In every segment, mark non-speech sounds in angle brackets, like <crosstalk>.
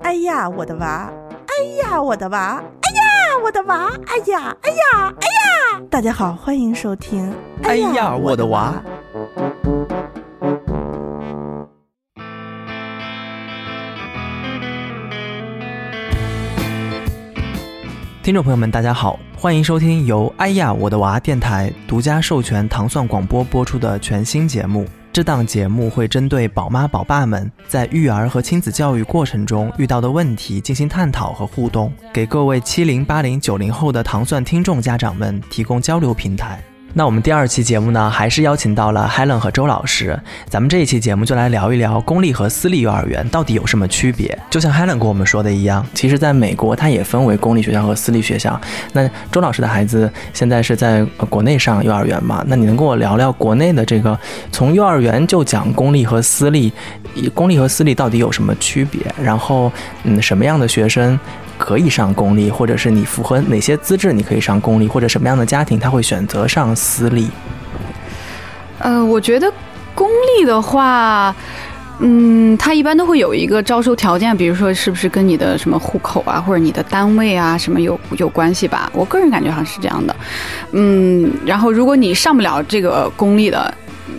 哎呀，我的娃！哎呀，我的娃！哎呀，我的娃！哎呀，哎呀，哎呀！大家好，欢迎收听。哎呀，我的娃！听众朋友们，大家好，欢迎收听由哎呀我的娃电台独家授权糖蒜广播播出的全新节目。这档节目会针对宝妈宝爸们在育儿和亲子教育过程中遇到的问题进行探讨和互动，给各位七零、八零、九零后的糖蒜听众家长们提供交流平台。那我们第二期节目呢，还是邀请到了 Helen 和周老师。咱们这一期节目就来聊一聊公立和私立幼儿园到底有什么区别。就像 Helen 跟我们说的一样，其实在美国它也分为公立学校和私立学校。那周老师的孩子现在是在国内上幼儿园嘛？那你能跟我聊聊国内的这个从幼儿园就讲公立和私立，公立和私立到底有什么区别？然后，嗯，什么样的学生？可以上公立，或者是你符合哪些资质，你可以上公立，或者什么样的家庭他会选择上私立？呃，我觉得公立的话，嗯，它一般都会有一个招收条件，比如说是不是跟你的什么户口啊，或者你的单位啊什么有有关系吧？我个人感觉好像是这样的。嗯，然后如果你上不了这个公立的。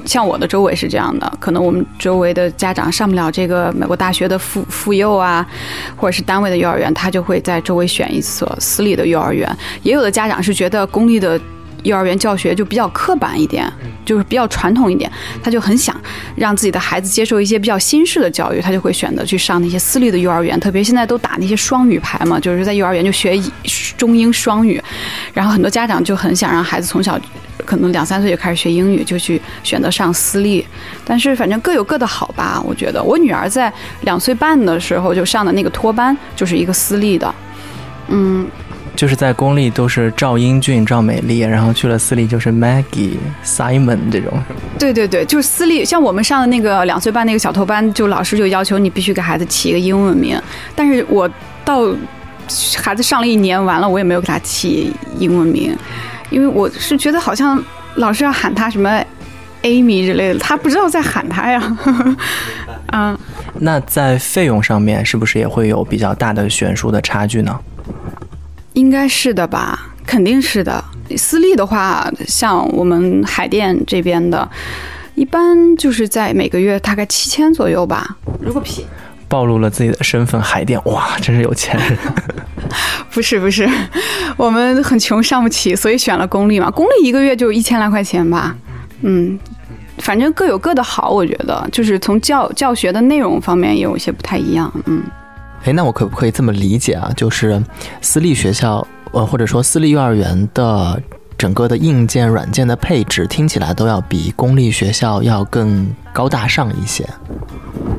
像我的周围是这样的，可能我们周围的家长上不了这个美国大学的妇妇幼啊，或者是单位的幼儿园，他就会在周围选一所私立的幼儿园。也有的家长是觉得公立的。幼儿园教学就比较刻板一点，就是比较传统一点，他就很想让自己的孩子接受一些比较新式的教育，他就会选择去上那些私立的幼儿园。特别现在都打那些双语牌嘛，就是在幼儿园就学中英双语，然后很多家长就很想让孩子从小可能两三岁就开始学英语，就去选择上私立。但是反正各有各的好吧，我觉得我女儿在两岁半的时候就上的那个托班就是一个私立的，嗯。就是在公立都是赵英俊、赵美丽，然后去了私立就是 Maggie、Simon 这种。对对对，就是私立，像我们上的那个两岁半那个小托班，就老师就要求你必须给孩子起一个英文名。但是我到孩子上了一年完了，我也没有给他起英文名，因为我是觉得好像老师要喊他什么 Amy 之类的，他不知道在喊他呀。啊，那在费用上面是不是也会有比较大的悬殊的差距呢？应该是的吧，肯定是的。私立的话，像我们海淀这边的，一般就是在每个月大概七千左右吧。如果便暴露了自己的身份，海淀哇，真是有钱人。<laughs> 不是不是，我们很穷，上不起，所以选了公立嘛。公立一个月就一千来块钱吧。嗯，反正各有各的好，我觉得就是从教教学的内容方面也有一些不太一样。嗯。哎，那我可不可以这么理解啊？就是私立学校，呃，或者说私立幼儿园的整个的硬件、软件的配置，听起来都要比公立学校要更高大上一些。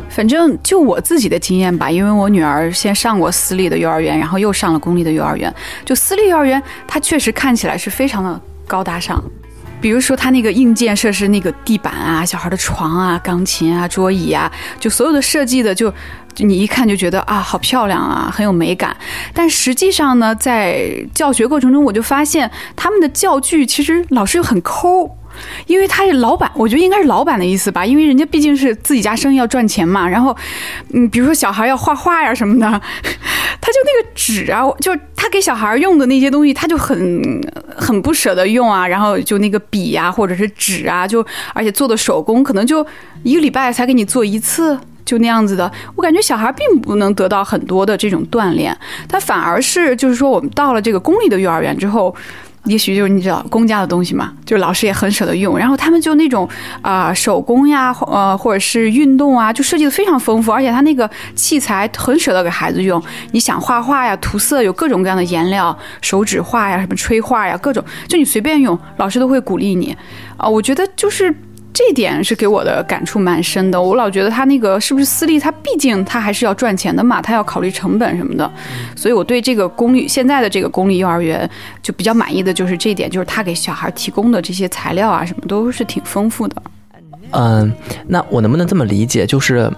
反正就我自己的经验吧，因为我女儿先上过私立的幼儿园，然后又上了公立的幼儿园。就私立幼儿园，它确实看起来是非常的高大上。比如说，他那个硬件设施，那个地板啊，小孩的床啊，钢琴啊，桌椅啊，就所有的设计的，就你一看就觉得啊，好漂亮啊，很有美感。但实际上呢，在教学过程中，我就发现他们的教具其实老师又很抠。因为他是老板，我觉得应该是老板的意思吧，因为人家毕竟是自己家生意要赚钱嘛。然后，嗯，比如说小孩要画画呀什么的，<laughs> 他就那个纸啊，就他给小孩用的那些东西，他就很很不舍得用啊。然后就那个笔呀，或者是纸啊，就而且做的手工，可能就一个礼拜才给你做一次，就那样子的。我感觉小孩并不能得到很多的这种锻炼，他反而是就是说，我们到了这个公立的幼儿园之后。也许就是你知道公家的东西嘛，就老师也很舍得用，然后他们就那种啊手工呀，呃或者是运动啊，就设计的非常丰富，而且他那个器材很舍得给孩子用。你想画画呀、涂色，有各种各样的颜料，手指画呀、什么吹画呀，各种，就你随便用，老师都会鼓励你。啊，我觉得就是。这点是给我的感触蛮深的。我老觉得他那个是不是私立，他毕竟他还是要赚钱的嘛，他要考虑成本什么的。所以我对这个公立现在的这个公立幼儿园就比较满意的就是这一点，就是他给小孩提供的这些材料啊什么都是挺丰富的。嗯，那我能不能这么理解，就是？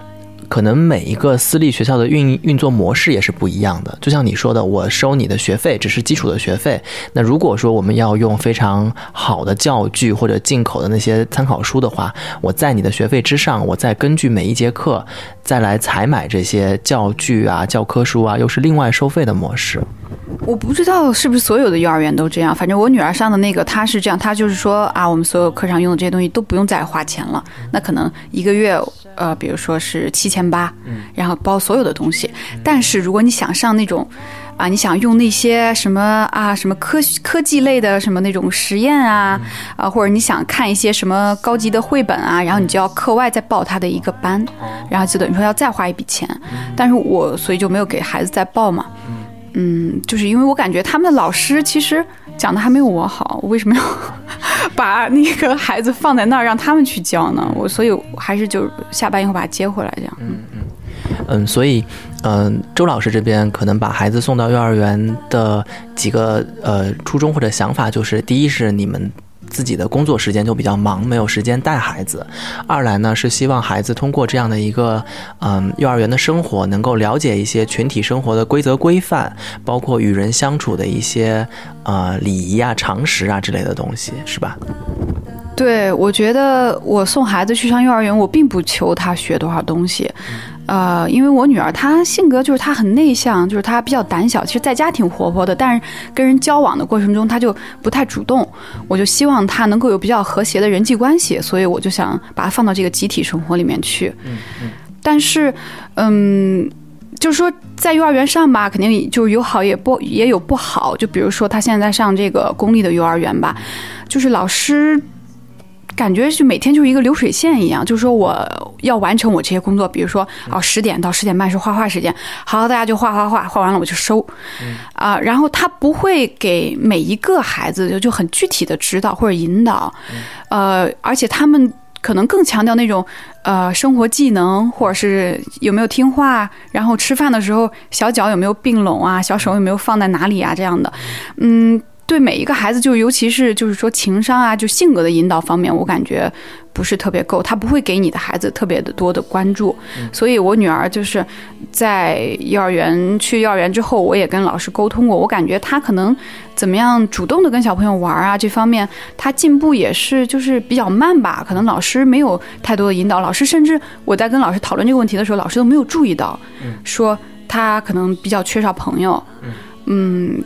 可能每一个私立学校的运运作模式也是不一样的。就像你说的，我收你的学费只是基础的学费。那如果说我们要用非常好的教具或者进口的那些参考书的话，我在你的学费之上，我再根据每一节课再来采买这些教具啊、教科书啊，又是另外收费的模式。我不知道是不是所有的幼儿园都这样，反正我女儿上的那个，她是这样，她就是说啊，我们所有课上用的这些东西都不用再花钱了。那可能一个月，呃，比如说是七千八，然后包所有的东西。但是如果你想上那种，啊，你想用那些什么啊，什么科科技类的什么那种实验啊，啊，或者你想看一些什么高级的绘本啊，然后你就要课外再报他的一个班，然后就等于说要再花一笔钱。但是我所以就没有给孩子再报嘛。嗯，就是因为我感觉他们的老师其实讲的还没有我好，我为什么要把那个孩子放在那儿让他们去教呢？我所以还是就下班以后把他接回来这样。嗯嗯嗯，所以嗯，周老师这边可能把孩子送到幼儿园的几个呃初衷或者想法，就是第一是你们。自己的工作时间就比较忙，没有时间带孩子。二来呢，是希望孩子通过这样的一个嗯幼儿园的生活，能够了解一些群体生活的规则规范，包括与人相处的一些呃礼仪啊、常识啊之类的东西，是吧？对，我觉得我送孩子去上幼儿园，我并不求他学多少东西。呃，因为我女儿她性格就是她很内向，就是她比较胆小。其实在家挺活泼的，但是跟人交往的过程中，她就不太主动。我就希望她能够有比较和谐的人际关系，所以我就想把她放到这个集体生活里面去。嗯嗯。但是，嗯，就是说在幼儿园上吧，肯定就是有好也不也有不好。就比如说她现在在上这个公立的幼儿园吧，就是老师。感觉就每天就是一个流水线一样，就是说我要完成我这些工作，比如说哦十点到十点半是画画时间，好，大家就画画画，画完了我就收，啊，然后他不会给每一个孩子就就很具体的指导或者引导，呃，而且他们可能更强调那种呃生活技能，或者是有没有听话，然后吃饭的时候小脚有没有并拢啊，小手有没有放在哪里啊这样的，嗯。对每一个孩子，就尤其是就是说情商啊，就性格的引导方面，我感觉不是特别够。他不会给你的孩子特别的多的关注，所以我女儿就是在幼儿园去幼儿园之后，我也跟老师沟通过，我感觉她可能怎么样主动的跟小朋友玩啊，这方面她进步也是就是比较慢吧。可能老师没有太多的引导，老师甚至我在跟老师讨论这个问题的时候，老师都没有注意到，说他可能比较缺少朋友。嗯，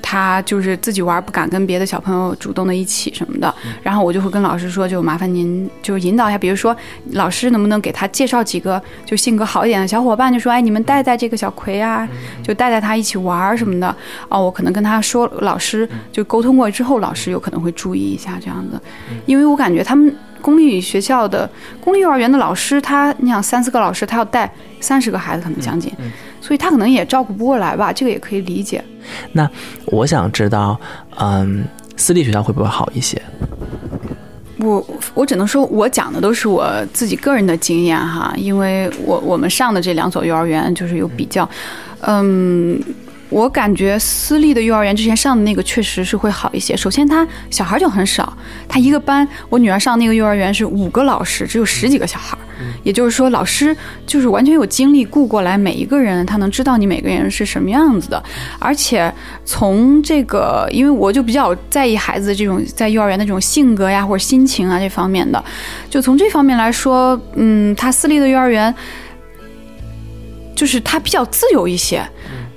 他就是自己玩，不敢跟别的小朋友主动的一起什么的。然后我就会跟老师说，就麻烦您就引导一下，比如说老师能不能给他介绍几个就性格好一点的小伙伴，就说哎，你们带带这个小葵啊，就带带他一起玩什么的。哦，我可能跟他说，老师就沟通过之后，老师有可能会注意一下这样的，因为我感觉他们公立学校的公立幼儿园的老师，他你想三四个老师，他要带三十个孩子，可能将近。所以他可能也照顾不过来吧，这个也可以理解。那我想知道，嗯，私立学校会不会好一些？我我只能说，我讲的都是我自己个人的经验哈，因为我我们上的这两所幼儿园就是有比较，嗯。我感觉私立的幼儿园之前上的那个确实是会好一些。首先，他小孩就很少，他一个班，我女儿上那个幼儿园是五个老师，只有十几个小孩，也就是说，老师就是完全有精力顾过来每一个人，他能知道你每个人是什么样子的。而且从这个，因为我就比较在意孩子这种在幼儿园的这种性格呀或者心情啊这方面的，就从这方面来说，嗯，他私立的幼儿园就是他比较自由一些。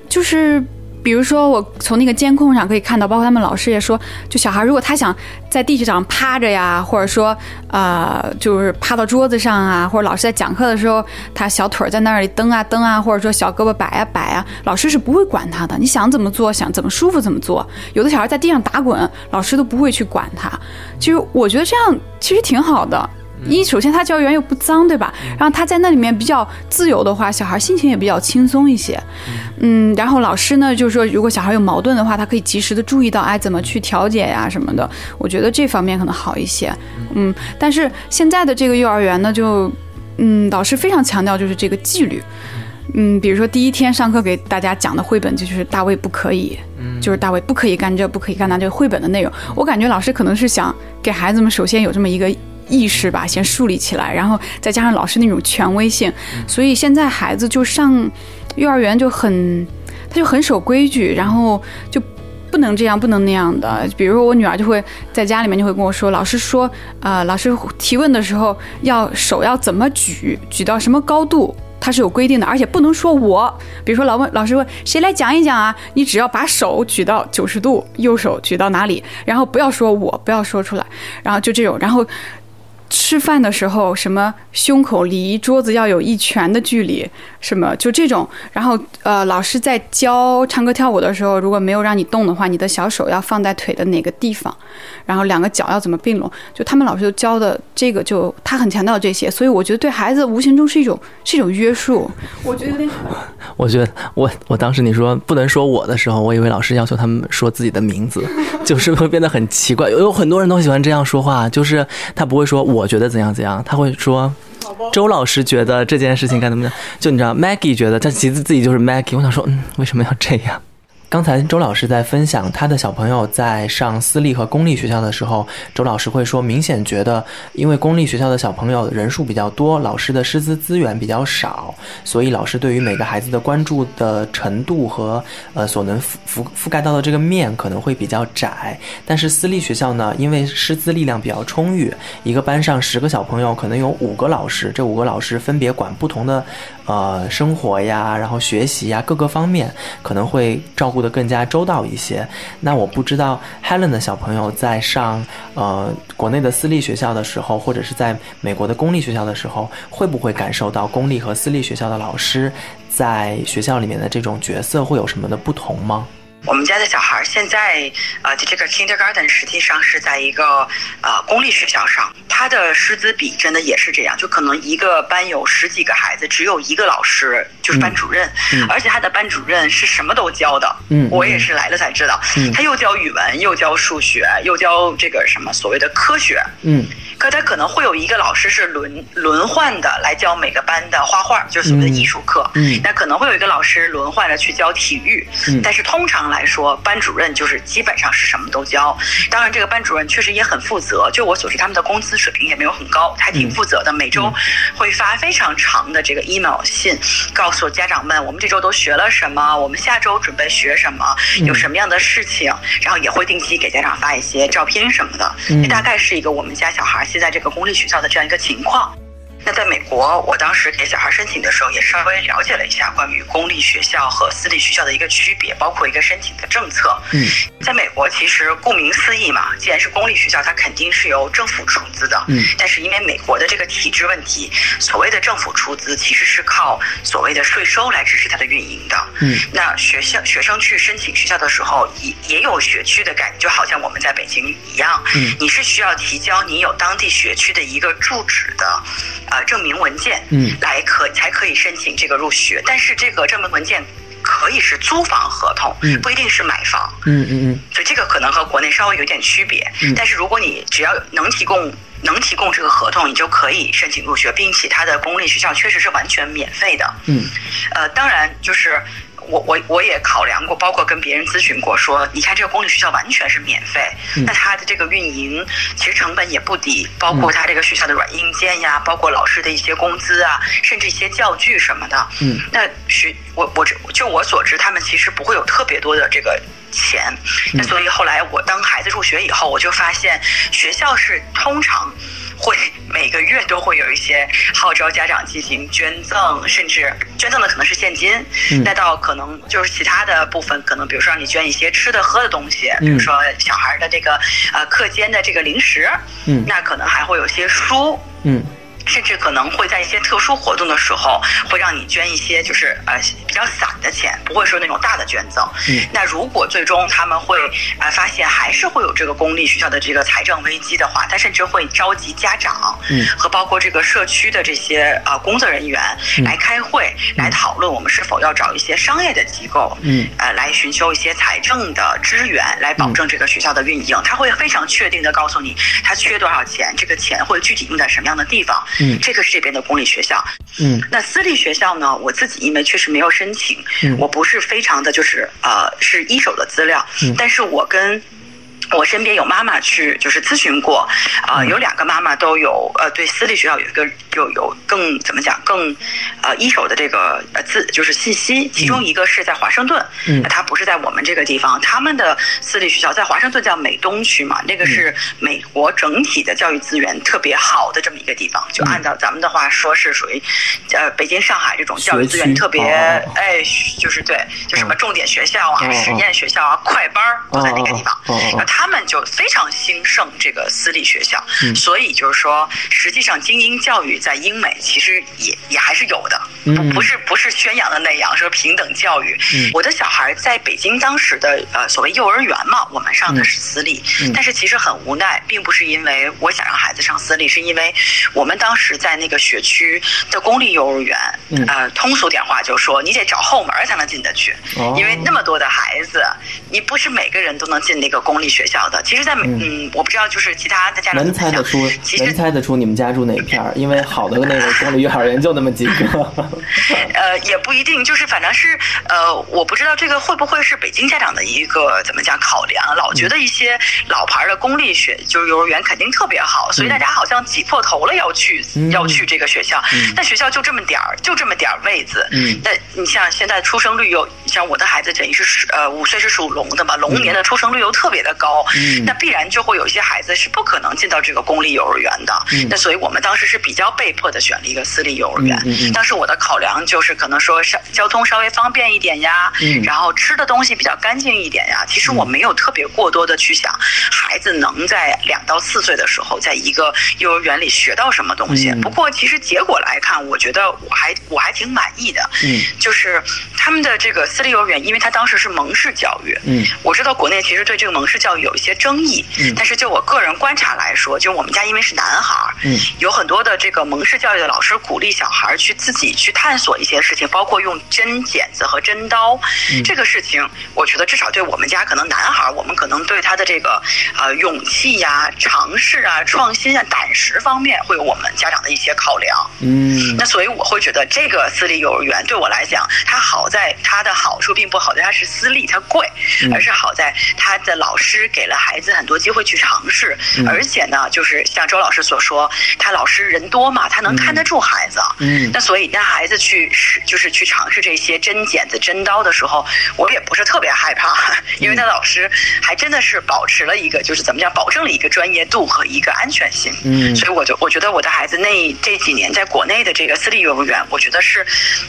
就是，比如说，我从那个监控上可以看到，包括他们老师也说，就小孩如果他想在地上趴着呀，或者说，呃，就是趴到桌子上啊，或者老师在讲课的时候，他小腿在那里蹬啊蹬啊，或者说小胳膊摆啊摆啊，老师是不会管他的。你想怎么做，想怎么舒服怎么做。有的小孩在地上打滚，老师都不会去管他。其实我觉得这样其实挺好的。一首先，他教园又不脏，对吧？然后他在那里面比较自由的话，小孩心情也比较轻松一些。嗯，然后老师呢，就是说，如果小孩有矛盾的话，他可以及时的注意到，哎，怎么去调解呀什么的。我觉得这方面可能好一些。嗯，但是现在的这个幼儿园呢，就嗯，老师非常强调就是这个纪律。嗯，比如说第一天上课给大家讲的绘本就是大卫不可以，就是大卫不可以干这，不可以干那，这个绘本的内容。我感觉老师可能是想给孩子们首先有这么一个。意识吧，先树立起来，然后再加上老师那种权威性，所以现在孩子就上幼儿园就很，他就很守规矩，然后就。不能这样，不能那样的。比如说，我女儿就会在家里面就会跟我说，老师说，呃，老师提问的时候要手要怎么举，举到什么高度，它是有规定的，而且不能说我。比如说，老问老师问谁来讲一讲啊，你只要把手举到九十度，右手举到哪里，然后不要说我，不要说出来，然后就这种，然后。吃饭的时候，什么胸口离桌子要有一拳的距离，什么就这种。然后，呃，老师在教唱歌跳舞的时候，如果没有让你动的话，你的小手要放在腿的哪个地方，然后两个脚要怎么并拢，就他们老师就教的这个，就他很强调这些。所以我觉得对孩子无形中是一种是一种约束。我觉得有点。我觉得我我当时你说不能说我的时候，我以为老师要求他们说自己的名字，<laughs> 就是会变得很奇怪。有很多人都喜欢这样说话，就是他不会说我。我觉得怎样怎样，他会说，周老师觉得这件事情该怎么样？就你知道，Maggie 觉得他其实自己就是 Maggie。我想说，嗯，为什么要这样？刚才周老师在分享他的小朋友在上私立和公立学校的时候，周老师会说，明显觉得因为公立学校的小朋友人数比较多，老师的师资资源比较少，所以老师对于每个孩子的关注的程度和呃所能覆覆覆盖到的这个面可能会比较窄。但是私立学校呢，因为师资力量比较充裕，一个班上十个小朋友可能有五个老师，这五个老师分别管不同的呃生活呀，然后学习呀各个方面，可能会照顾。得更加周到一些。那我不知道 Helen 的小朋友在上呃国内的私立学校的时候，或者是在美国的公立学校的时候，会不会感受到公立和私立学校的老师在学校里面的这种角色会有什么的不同吗？我们家的小孩现在，呃，这个 kindergarten 实际上是在一个呃公立学校上，他的师资比真的也是这样，就可能一个班有十几个孩子，只有一个老师就是班主任，而且他的班主任是什么都教的。嗯，我也是来了才知道，他又教语文，又教数学，又教这个什么所谓的科学。嗯。可他可能会有一个老师是轮轮换的来教每个班的画画，就是所谓的艺术课。嗯，那可能会有一个老师轮换的去教体育。嗯，但是通常来说，班主任就是基本上是什么都教。当然，这个班主任确实也很负责。就我所知，他们的工资水平也没有很高，还挺负责的。每周会发非常长的这个 email 信，告诉家长们我们这周都学了什么，我们下周准备学什么，有什么样的事情，然后也会定期给家长发一些照片什么的。这大概是一个我们家小孩。现在这个公立学校的这样一个情况。那在美国，我当时给小孩申请的时候，也稍微了解了一下关于公立学校和私立学校的一个区别，包括一个申请的政策。嗯，在美国，其实顾名思义嘛，既然是公立学校，它肯定是由政府出资的。嗯，但是因为美国的这个体制问题，所谓的政府出资其实是靠所谓的税收来支持它的运营的。嗯，那学校学生去申请学校的时候，也也有学区的概念，就好像我们在北京一样。嗯，你是需要提交你有当地学区的一个住址的。呃，证明文件，嗯，来可才可以申请这个入学，但是这个证明文件可以是租房合同，嗯，不一定是买房，嗯嗯嗯，所以这个可能和国内稍微有点区别，嗯，但是如果你只要能提供能提供这个合同，你就可以申请入学，并且它的公立学校确实是完全免费的，嗯，呃，当然就是。我我我也考量过，包括跟别人咨询过，说你看这个公立学校完全是免费，那它的这个运营其实成本也不低，包括它这个学校的软硬件呀，包括老师的一些工资啊，甚至一些教具什么的。嗯，那学我我就我所知，他们其实不会有特别多的这个钱。那所以后来我当孩子入学以后，我就发现学校是通常。会每个月都会有一些号召家长进行捐赠，甚至捐赠的可能是现金，那到可能就是其他的部分，可能比如说让你捐一些吃的喝的东西，比如说小孩的这个呃课间的这个零食，嗯。那可能还会有些书。甚至可能会在一些特殊活动的时候，会让你捐一些，就是呃比较散的钱，不会说那种大的捐赠。嗯，那如果最终他们会呃发现还是会有这个公立学校的这个财政危机的话，他甚至会召集家长，嗯，和包括这个社区的这些呃工作人员来开会，来讨论我们是否要找一些商业的机构，嗯，呃来寻求一些财政的支援，来保证这个学校的运营。他会非常确定的告诉你，他缺多少钱，这个钱会具体用在什么样的地方。嗯，这个是这边的公立学校。嗯，那私立学校呢？我自己因为确实没有申请，我不是非常的就是呃是一手的资料。嗯，但是我跟我身边有妈妈去就是咨询过，啊、有两个妈妈都有呃对私立学校有一个有有更怎么讲更呃一手的这个呃自就是信息，其中一个是在华盛顿，嗯。那它不是在我们这个地方，他们的私立学校在华盛顿叫美东区嘛，那个是美国整体的教育资源特别好的这么一个地方，就按照咱们的话说是属于呃北京、上海这种教育资源特别哎就是对，就什么重点学校啊、实验学校啊、快班儿都在那个地方。那他们就非常兴盛这个私立学校，嗯。所以就是说，实际上精英教育在英美其实也也还是有的，不嗯。不是不是宣扬的那样说平等教育。嗯。我的小孩在北京当时的呃所谓幼儿园嘛，我们上的是私立，嗯。但是其实很无奈，并不是因为我想让孩子上私立，是因为我们当时在那个学区的公立幼儿园，嗯。呃，通俗点话就说你得找后门才能进得去，哦。因为那么多的孩子，你不是每个人都能进那个公立学校的。其实在，嗯我不知道就是其他的家长能猜得出，其实能猜得出你们家住哪片儿，因为好的那个公立幼儿园就那么几个。<laughs> 呃，也不一定，就是反正是呃，我不知道这个会不会是北京家长的一个怎么讲考量，老觉得一些老牌的公立学就是幼儿园肯定特别好，所以大家好像挤破头了要去、嗯要去这个学校，嗯但学校就这么点儿，就这么点儿位子。嗯那你像现在出生率又像我的孩子等于是呃五岁是属龙的嘛，龙年的出生率又特别的高，嗯那必然就会有一些孩子是不可能进到这个公立幼儿园的。嗯那所以我们当时是比较被迫的选了一个私立幼儿园。嗯当时我的考量就是可能说稍交通稍微方便一点呀，嗯然后吃的东西比较干净一点呀。其实我没有特别过多的去想孩子能在两到四岁的时候在一个幼儿园里学到什么东西。嗯不过其实结果来看，我觉得我还我还挺满意的。嗯就是他们的这个私立幼儿园，因为他当时是蒙氏教育，嗯我知道国内其实对这个蒙氏教育有一些争议，嗯。但是就我个人观察来说，就我们家因为是男孩儿，嗯。有很多的这个蒙氏教育的老师鼓励小孩儿去自己去探索一些事情，包括用针剪子和针刀，嗯。这个事情，我觉得至少对我们家可能男孩儿，我们可能对他的这个呃勇气呀、尝试啊、创新啊、胆识方面，会有我们家长的一些考量。嗯。那所以我会觉得这个私立幼儿园对我来讲，它好在它的好处并不好在它是私立，它贵，嗯。而是好在它的老师给了孩子很多机会去尝试，嗯而且呢，就是像周老师所说，他老师人多嘛，他能看得住孩子。嗯那所以让孩子去试，就是去尝试这些针剪子、针刀的时候，我也不是特别害怕，因为他老师还真的是保持了一个，就是怎么讲，保证了一个专业度和一个安全性。嗯所以我就我觉得我的孩子那这几年在国内的这个私立幼儿园，我觉得是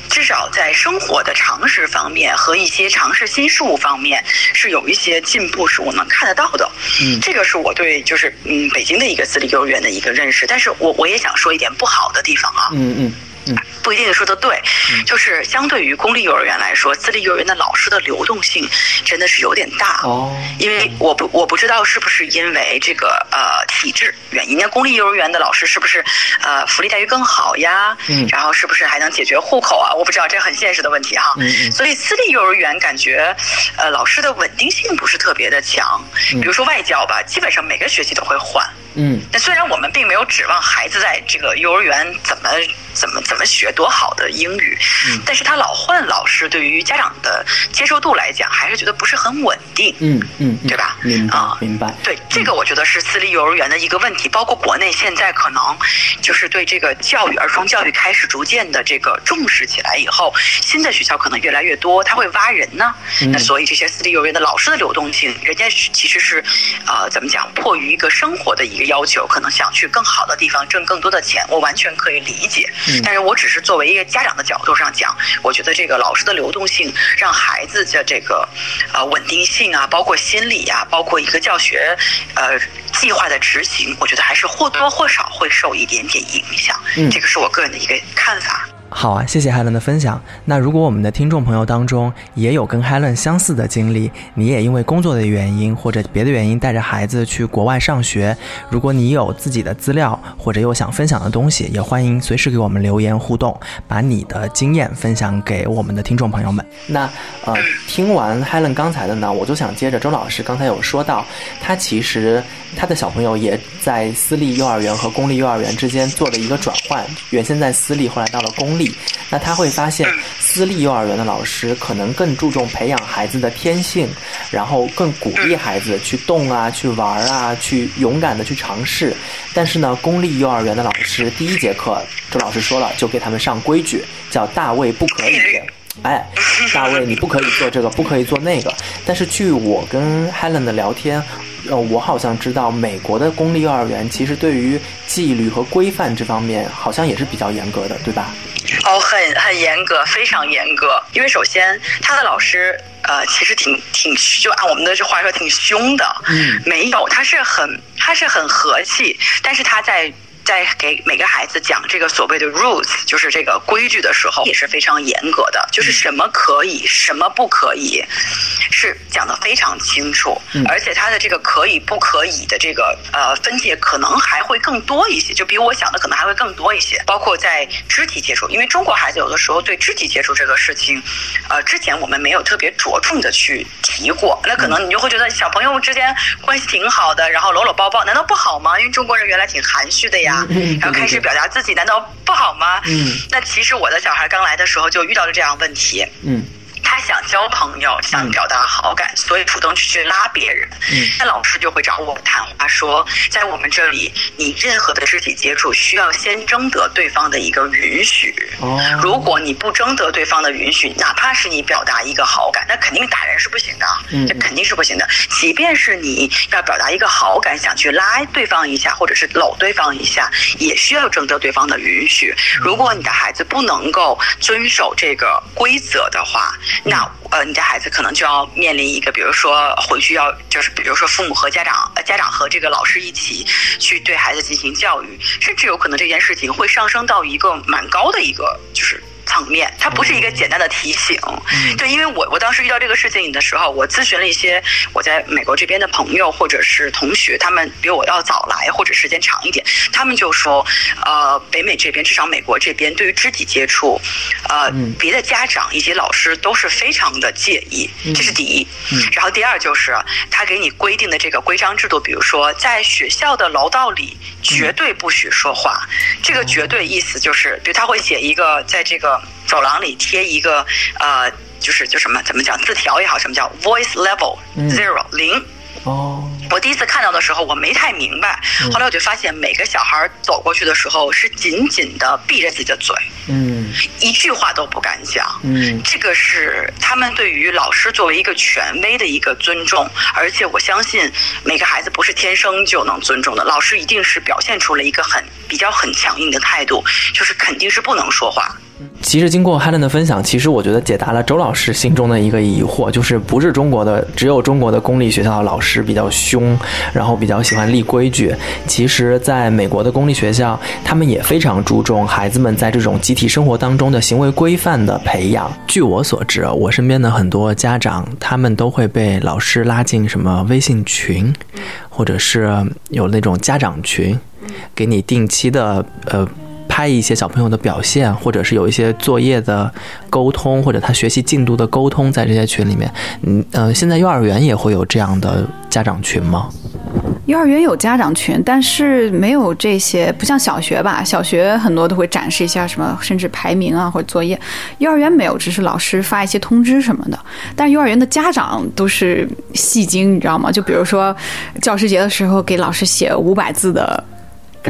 至少在生活的常识方面和一些尝试新事物方面是有一些进步，是我能看得到的。嗯这个是我对就是嗯北京的一个私立幼儿园的一个认识。但是我我也想说一点不好的地方啊。嗯嗯嗯不一定说的对，就是相对于公立幼儿园来说，私立幼儿园的老师的流动性真的是有点大。哦因为我不我不知道是不是因为这个呃体制原因，那公立幼儿园的老师是不是呃福利待遇更好呀？嗯然后是不是还能解决户口啊？我不知道，这很现实的问题哈。嗯嗯所以私立幼儿园感觉呃老师的稳定性不是特别的强，嗯比如说外教吧，基本上每个学期都会换。嗯那虽然我们并没有指望孩子在这个幼儿园怎么怎么怎么学多好的英语，嗯但是他老换老师，对于家长的接受度来讲，还是觉得不是很稳定。嗯嗯，嗯对吧明白啊明白。对，这个我觉得是私立幼儿园的一个问题，包括国内现在可能就是对这个教育、儿童教育开始逐渐的这个重视起来以后，新的学校可能越来越多，他会挖人呢。嗯那所以这些私立幼儿园的老师的流动性，人家其实是呃怎么讲，迫于一个生活的一个要求，可能想去更好的地方挣更多的钱，我完全可以理解。嗯但是我只是作为一个家长的角度上讲，我觉得这个老师的流动性让孩子的这个呃稳定性啊，包括心理啊，包括一个教学呃计划的执行，我觉得还是或多或少会受一点点影响。嗯这个是我个人的一个看法。好啊，谢谢 Helen 的分享。那如果我们的听众朋友当中也有跟 Helen 相似的经历，你也因为工作的原因或者别的原因带着孩子去国外上学，如果你有自己的资料或者有想分享的东西，也欢迎随时给我们留言互动，把你的经验分享给我们的听众朋友们。那呃，听完 Helen 刚才的呢，我就想接着周老师刚才有说到，他其实他的小朋友也在私立幼儿园和公立幼儿园之间做了一个转换，原先在私立，后来到了公立。那他会发现，私立幼儿园的老师可能更注重培养孩子的天性，然后更鼓励孩子去动啊、去玩啊、去勇敢的去尝试。但是呢，公立幼儿园的老师第一节课，周老师说了，就给他们上规矩，叫大卫不可以。<laughs> 哎，大卫，你不可以做这个，不可以做那个。但是据我跟 Helen 的聊天，呃，我好像知道美国的公立幼儿园其实对于纪律和规范这方面好像也是比较严格的，对吧？哦，很很严格，非常严格。因为首先他的老师，呃，其实挺挺就按我们的这话说挺凶的。嗯，没有，他是很他是很和气，但是他在。在给每个孩子讲这个所谓的 rules，就是这个规矩的时候，也是非常严格的，就是什么可以，什么不可以，是讲的非常清楚。而且他的这个可以不可以的这个呃分界，可能还会更多一些，就比我想的可能还会更多一些。包括在肢体接触，因为中国孩子有的时候对肢体接触这个事情，呃，之前我们没有特别着重的去提过。那可能你就会觉得小朋友之间关系挺好的，然后搂搂抱抱，难道不好吗？因为中国人原来挺含蓄的呀。然后开始表达自己，难道不好吗？嗯，那其实我的小孩刚来的时候就遇到了这样问题。嗯。他想交朋友，想表达好感，所以主动去去拉别人。嗯，那老师就会找我谈话，说在我们这里，你任何的肢体接触需要先征得对方的一个允许。哦，如果你不征得对方的允许，哪怕是你表达一个好感，那肯定打人是不行的。嗯，这肯定是不行的。即便是你要表达一个好感，想去拉对方一下，或者是搂对方一下，也需要征得对方的允许。如果你的孩子不能够遵守这个规则的话，那呃，你家孩子可能就要面临一个，比如说回去要就是，比如说父母和家长，呃家长和这个老师一起去对孩子进行教育，甚至有可能这件事情会上升到一个蛮高的一个就是。层面，它不是一个简单的提醒，对，因为我我当时遇到这个事情的时候，我咨询了一些我在美国这边的朋友或者是同学，他们比我要早来或者时间长一点，他们就说，呃，北美这边至少美国这边对于肢体接触，呃，别的家长以及老师都是非常的介意，这是第一，然后第二就是他给你规定的这个规章制度，比如说在学校的楼道里绝对不许说话，这个绝对意思就是，比如他会写一个在这个。走廊里贴一个呃，就是就什么怎么讲字条也好，什么叫 voice level zero 零哦。我第一次看到的时候，我没太明白。后来我就发现，每个小孩走过去的时候是紧紧的闭着自己的嘴，嗯，一句话都不敢讲，嗯，这个是他们对于老师作为一个权威的一个尊重。而且我相信，每个孩子不是天生就能尊重的，老师一定是表现出了一个很比较很强硬的态度，就是肯定是不能说话。其实经过 Helen 的分享，其实我觉得解答了周老师心中的一个疑惑，就是不是中国的只有中国的公立学校的老师比较凶，然后比较喜欢立规矩。其实，在美国的公立学校，他们也非常注重孩子们在这种集体生活当中的行为规范的培养。据我所知，我身边的很多家长，他们都会被老师拉进什么微信群，或者是有那种家长群，给你定期的呃。拍一些小朋友的表现，或者是有一些作业的沟通，或者他学习进度的沟通，在这些群里面，嗯呃，现在幼儿园也会有这样的家长群吗？幼儿园有家长群，但是没有这些，不像小学吧？小学很多都会展示一下什么，甚至排名啊或者作业。幼儿园没有，只是老师发一些通知什么的。但幼儿园的家长都是戏精，你知道吗？就比如说教师节的时候，给老师写五百字的。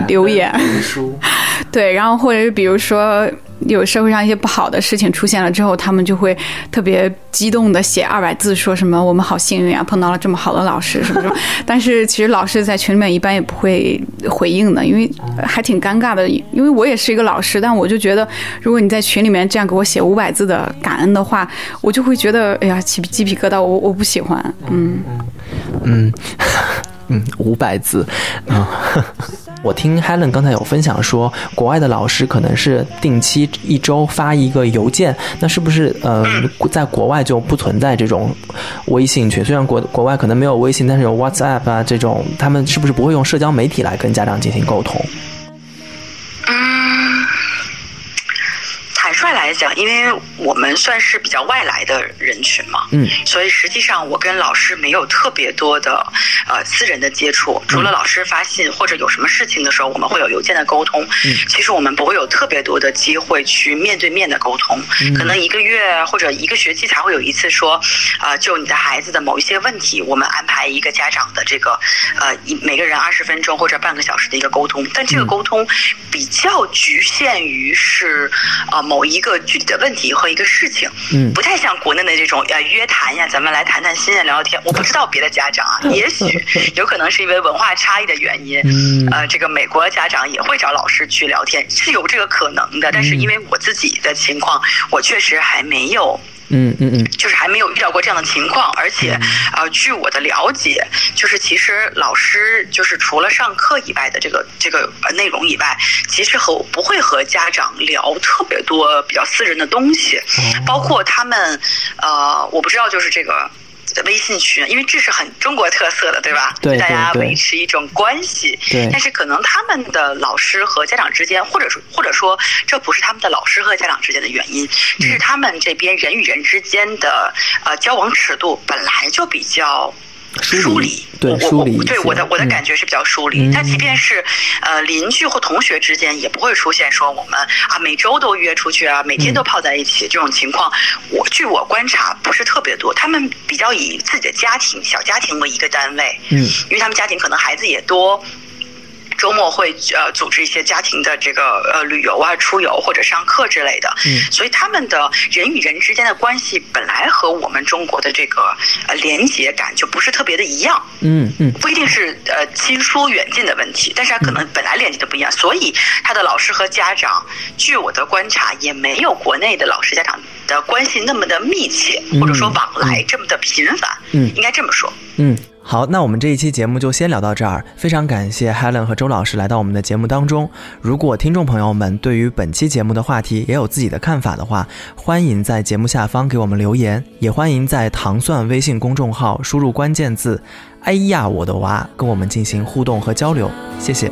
留言，<laughs> 对，然后或者是比如说有社会上一些不好的事情出现了之后，他们就会特别激动的写二百字，说什么我们好幸运啊，碰到了这么好的老师什么什么。<laughs> 但是其实老师在群里面一般也不会回应的，因为还挺尴尬的。因为我也是一个老师，但我就觉得如果你在群里面这样给我写五百字的感恩的话，我就会觉得哎呀起鸡皮疙瘩，我我不喜欢。嗯嗯 <laughs> 嗯，五百字，嗯。我听 Helen 刚才有分享说，国外的老师可能是定期一周发一个邮件，那是不是呃，<clears throat> 在国外就不存在这种微信群？虽然国国外可能没有微信，但是有 WhatsApp 啊这种，他们是不是不会用社交媒体来跟家长进行沟通？来讲，因为我们算是比较外来的人群嘛，嗯，所以实际上我跟老师没有特别多的呃私人的接触，除了老师发信或者有什么事情的时候，我们会有邮件的沟通。嗯，其实我们不会有特别多的机会去面对面的沟通，可能一个月或者一个学期才会有一次说，呃，就你的孩子的某一些问题，我们安排一个家长的这个呃一每个人二十分钟或者半个小时的一个沟通，但这个沟通比较局限于是呃某一个具体的问题和一个事情，嗯不太像国内的这种呃约谈呀，咱们来谈谈心呀，聊聊天。我不知道别的家长啊，<laughs> 也许有可能是因为文化差异的原因，嗯呃，这个美国家长也会找老师去聊天，是有这个可能的。但是因为我自己的情况，我确实还没有。嗯嗯嗯就是还没有遇到过这样的情况，而且，呃，据我的了解，就是其实老师就是除了上课以外的这个这个呃内容以外，其实和不会和家长聊特别多比较私人的东西，包括他们，呃，我不知道就是这个。微信群，因为这是很中国特色的，对吧？对大家维持一种关系。对但是可能他们的老师和家长之间，或者说或者说这不是他们的老师和家长之间的原因，这是他们这边人与人之间的呃交往尺度本来就比较。疏离对我疏离对我的我的嗯。感觉是比较疏离。嗯。他即便是呃邻居或同学之间，也不会出现说我们啊每周都约出去啊，每天嗯。都泡在一起这种情况。我据我观察不是特别多，他们比较以自己的家庭小家庭为一个单位，嗯。因为他们家庭可能孩子也多。周末会呃组织一些家庭的这个呃旅游啊、出游或者上课之类的，嗯。所以他们的人与人之间的关系本来和我们中国的这个呃连结感就不是特别的一样，嗯嗯。不一定是呃亲疏远近的问题，但是他可能本来连接的不一样，所以他的老师和家长，据我的观察，也没有国内的老师家长的关系那么的密切，嗯或者说往来这么的频繁，嗯。应该这么说。嗯，好，那我们这一期节目就先聊到这儿。非常感谢 Helen 和周老师来到我们的节目当中。如果听众朋友们对于本期节目的话题也有自己的看法的话，欢迎在节目下方给我们留言，也欢迎在糖蒜微信公众号输入关键字“哎呀我的娃”跟我们进行互动和交流。谢谢。